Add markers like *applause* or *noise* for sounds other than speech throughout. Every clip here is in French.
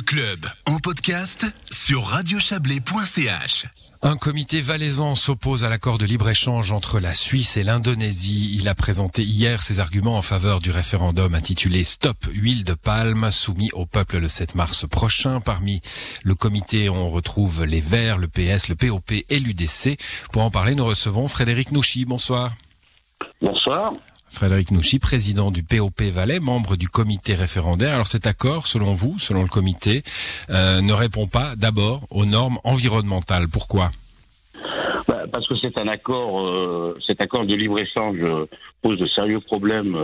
Le club en podcast sur radiochablais.ch. Un comité valaisan s'oppose à l'accord de libre-échange entre la Suisse et l'Indonésie. Il a présenté hier ses arguments en faveur du référendum intitulé Stop huile de palme soumis au peuple le 7 mars prochain. Parmi le comité, on retrouve les Verts, le PS, le POP et l'UDC. Pour en parler, nous recevons Frédéric Nouchy. Bonsoir. Bonsoir. Frédéric Nouchy, président du POP Valais, membre du comité référendaire. Alors cet accord, selon vous, selon le comité, euh, ne répond pas d'abord aux normes environnementales. Pourquoi? Bah, Parce que c'est un accord, euh, cet accord de libre-échange euh, pose de sérieux problèmes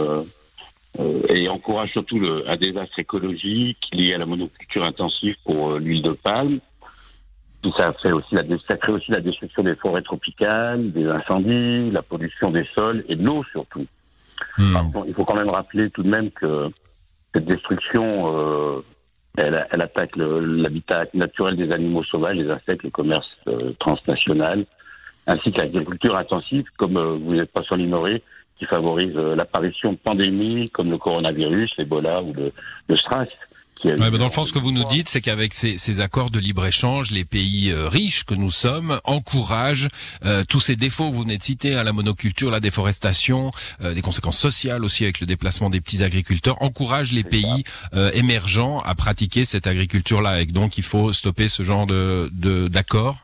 et encourage surtout un désastre écologique lié à la monoculture intensive pour l'huile de palme. Ça crée aussi la destruction des forêts tropicales, des incendies, la pollution des sols et de l'eau surtout. Hmm. il faut quand même rappeler tout de même que cette destruction, euh, elle, elle, attaque l'habitat naturel des animaux sauvages, les insectes, le commerce euh, transnational, ainsi que l'agriculture intensive, comme euh, vous n'êtes pas sans l'ignorer, qui favorise l'apparition de pandémies comme le coronavirus, l'Ebola ou le, le SRAS. Ouais, dans le fond, ce que vous nous dites, c'est qu'avec ces, ces, accords de libre-échange, les pays euh, riches que nous sommes encouragent euh, tous ces défauts. Vous venez de citer hein, la monoculture, la déforestation, euh, des conséquences sociales aussi avec le déplacement des petits agriculteurs, encouragent les pays émergents à pratiquer cette agriculture-là. Et donc, il faut stopper ce genre de d'accords.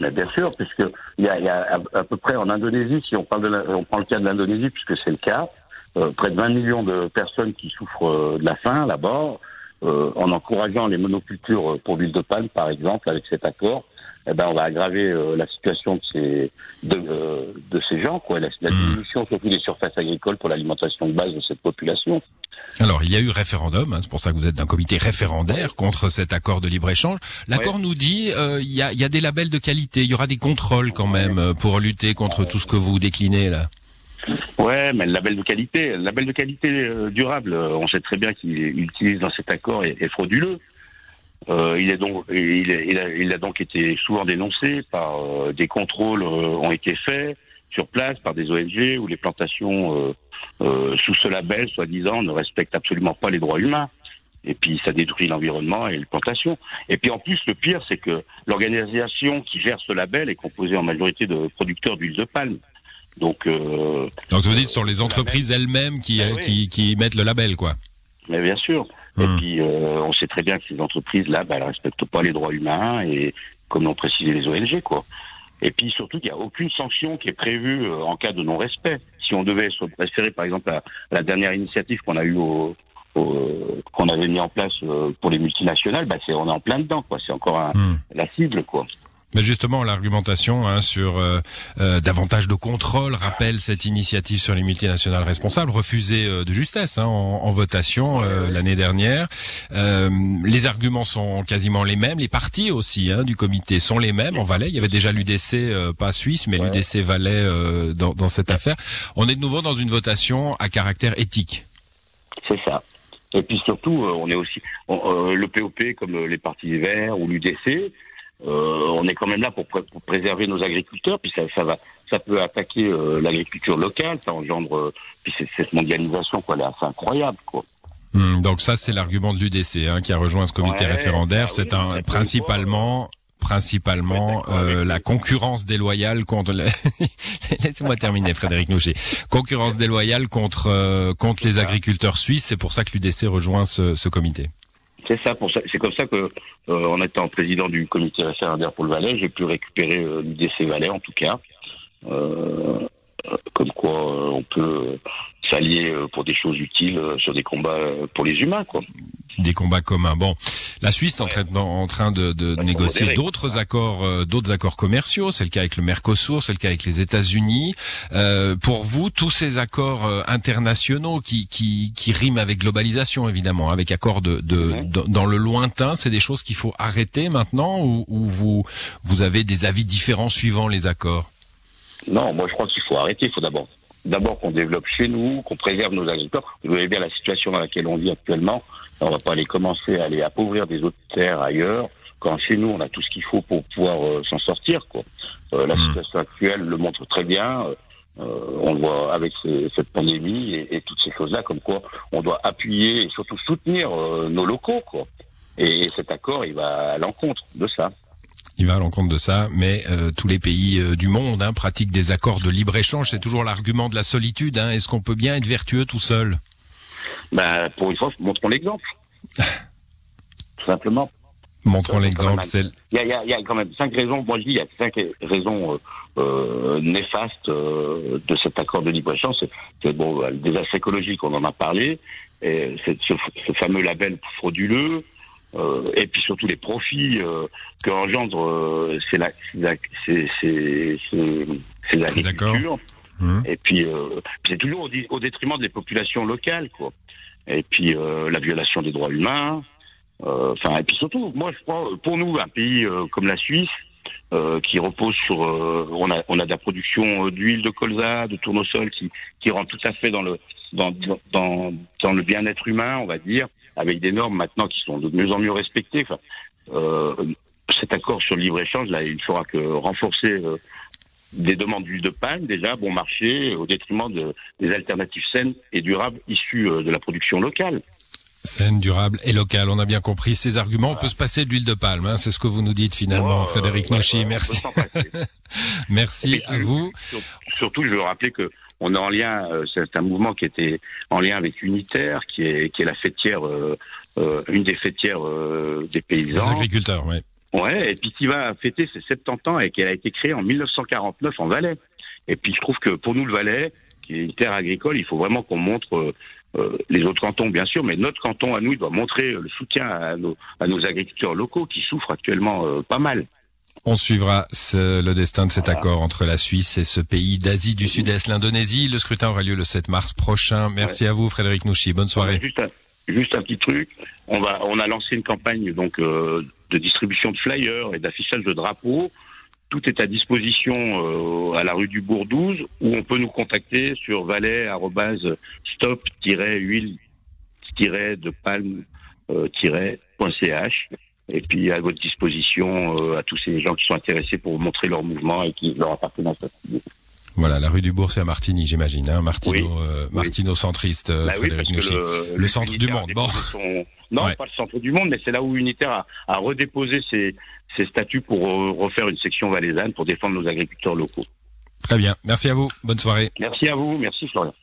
Bien sûr, puisque il y a, y a, à, peu près en Indonésie, si on parle de on prend le cas de l'Indonésie, puisque c'est le cas, près de 20 millions de personnes qui souffrent de la faim là-bas. Euh, en encourageant les monocultures pour l'huile de palme, par exemple, avec cet accord, eh ben, on va aggraver euh, la situation de ces, de, euh, de ces gens, quoi, la, la hmm. diminution surtout des surfaces agricoles pour l'alimentation de base de cette population. Alors, il y a eu référendum, hein, c'est pour ça que vous êtes d'un comité référendaire contre cet accord de libre-échange. L'accord nous dit euh, il y, a, y, a, des labels de qualité, il y aura des contrôles quand même pour lutter contre tout ce que vous déclinez là. Ouais, mais le label de qualité, le label de qualité euh, durable, euh, on sait très bien qu'il utilise dans cet accord est, frauduleux. Euh, il, est donc, il, a, il, a, donc été souvent dénoncé par euh, des contrôles ont été faits sur place par des ONG où les plantations sous ce label, soi-disant, ne respectent absolument pas les droits humains. Et puis ça détruit l'environnement et les plantations. Et puis en plus, le pire, c'est que l'organisation qui gère ce label est composée en majorité de producteurs d'huile de palme. Donc, euh, donc vous dites, ce sont les entreprises elles-mêmes qui, ben qui, qui, mettent le label, quoi. Mais bien sûr. Et hmm. puis, euh, on sait très bien que ces entreprises-là, bah, elles respectent pas les droits humains et, comme l'ont précisé les ONG, quoi. Et puis surtout, il n'y a aucune sanction qui est prévue euh, en cas de non-respect. Si on devait se référer, par exemple, à, la dernière initiative qu'on a eue au, qu'on avait mis en place euh, pour les multinationales, bah c'est on est en plein dedans, quoi. C'est encore un, hmm. la cible, quoi. Mais justement, l'argumentation hein, sur euh, euh, davantage de contrôle rappelle cette initiative sur les multinationales responsables, refusée euh, de justesse hein, en, votation l'année dernière. les arguments sont quasiment les mêmes, les partis aussi hein, du comité sont les mêmes. En Valais, il y avait déjà l'UDC, pas suisse, mais l'UDC Valais dans, dans cette affaire. On est de nouveau dans une votation à caractère éthique. C'est ça. Et puis surtout, on est aussi le POP comme les partis verts ou l'UDC on est quand même là pour, préserver nos agriculteurs, puis ça, ça va, ça peut attaquer euh, l'agriculture locale, ça engendre, euh, puis cette mondialisation, quoi, c'est incroyable, quoi. Hmm, donc ça, c'est l'argument de l'UDC hein, qui a rejoint ce comité référendaire. Bah c'est un principalement principalement euh, la concurrence déloyale contre *laughs* laissez-moi terminer Frédéric Nouchet. Concurrence déloyale contre contre les agriculteurs suisses. C'est pour ça que l'UDC rejoint ce, ce comité c'est ça, c'est comme ça que, euh, en étant président du comité référendaire pour le Valais, j'ai pu récupérer euh, l'UDC Valais en tout cas. Euh, comme quoi, on peut s'allier pour des choses utiles sur des combats pour les humains, quoi des combats communs. Bon, la Suisse est en train, en train de, de négocier d'autres accords, euh, d'autres accords commerciaux. C'est le cas avec le Mercosur, c'est le cas avec les États-Unis. Euh, pour vous, tous ces accords euh, internationaux qui, qui, qui riment avec globalisation, évidemment, avec accords de, de, dans le lointain, c'est des choses qu'il faut arrêter maintenant ou, ou vous vous avez des avis différents suivant les accords? Non, moi je crois qu'il faut arrêter. Il faut d'abord d'abord qu'on développe chez nous, qu'on préserve nos agriculteurs. Vous voyez bien la situation dans laquelle on vit actuellement. On va pas aller commencer à aller appauvrir des autres terres ailleurs, quand chez nous on a tout ce qu'il faut pour pouvoir euh, s'en sortir. Quoi. Euh, la mmh. situation actuelle le montre très bien. Euh, on le voit avec cette pandémie et, toutes ces choses-là, comme quoi on doit appuyer et surtout soutenir nos locaux. Quoi. Et cet accord, il va à l'encontre de ça. Il va à l'encontre de ça, mais euh, tous les pays euh, du monde hein, pratiquent des accords de libre-échange. C'est toujours l'argument de la solitude. Hein. Est-ce qu'on peut bien être vertueux tout seul? Bah, Pour une fois, montrons l'exemple. *laughs* tout simplement. Montrons l'exemple. Il y, a, il y a quand même cinq raisons. Moi, je dis il y a cinq raisons euh, euh néfastes de cet accord de libre-échange. C'est bon, des aspects écologiques, on en a parlé. Et ce, ce, fameux label frauduleux. Euh, et puis surtout les profits euh, que engendre euh, c'est l'agriculture. Mmh. Et puis c'est toujours au, au, détriment des populations locales, quoi. Et puis la violation des droits humains. Enfin, et puis surtout, moi je crois, pour nous, un pays comme la Suisse, euh, qui repose sur euh, on a on a de la production d'huile de colza, de tournesol qui qui rentre tout à fait dans le dans dans dans le bien-être humain, on va dire avec des normes maintenant qui sont de mieux en mieux respectées. Enfin, euh, cet accord sur le libre-échange, là, il ne fera que renforcer euh, des demandes d'huile de palme, déjà bon marché, au détriment de, des alternatives saines et durables issues euh, de la production locale. Saine, durable et locale. On a bien compris ces arguments. On peut se passer de l'huile de palme. Hein, c'est ce que vous nous dites finalement, oh, Frédéric Nochy. Merci. *laughs* Merci à vous. Surtout, je veux rappeler que on est en lien, euh, c'est un mouvement qui était en lien avec Unitaire, qui est, qui est la fêtière, euh, euh, une des fêtières des paysans. Des agriculteurs, oui. Ouais, et puis qui va fêter ses 70 ans et qui a été créée en 1949 en Valais. Et puis je trouve que pour nous, le Valais, qui est une terre agricole, il faut vraiment qu'on montre les autres cantons, bien sûr, mais notre canton à nous, il doit montrer le soutien à nos, à nos agriculteurs locaux qui souffrent actuellement pas mal. On suivra le destin de cet accord entre la Suisse et ce pays d'Asie du Sud-Est, l'Indonésie. Le scrutin aura lieu le 7 mars prochain. Merci à vous, Frédéric Nouchi. Bonne soirée. Juste un, petit truc. On va, on a lancé une campagne donc euh, de distribution de flyers et d'affichage de drapeaux. Tout est à disposition euh, à la rue du Bourg 12 où on peut nous contacter sur valet-stop-huile-de palme-.ch et puis à votre disposition euh, à tous ces gens qui sont intéressés pour montrer leur mouvement et qui leur appartiennent à Voilà, la rue du Bourg, c'est à Martigny, j'imagine. Hein, Martino, euh, Martino centriste, euh, bah Frédéric oui, le, le, centre du monde. Bon. Non, pas le centre du monde, mais c'est là où Unitaire a, a redéposé ses, ses, statuts pour refaire une section valaisanne pour défendre nos agriculteurs locaux. Très bien. Merci à vous. Bonne soirée. Merci à vous. Merci Florian.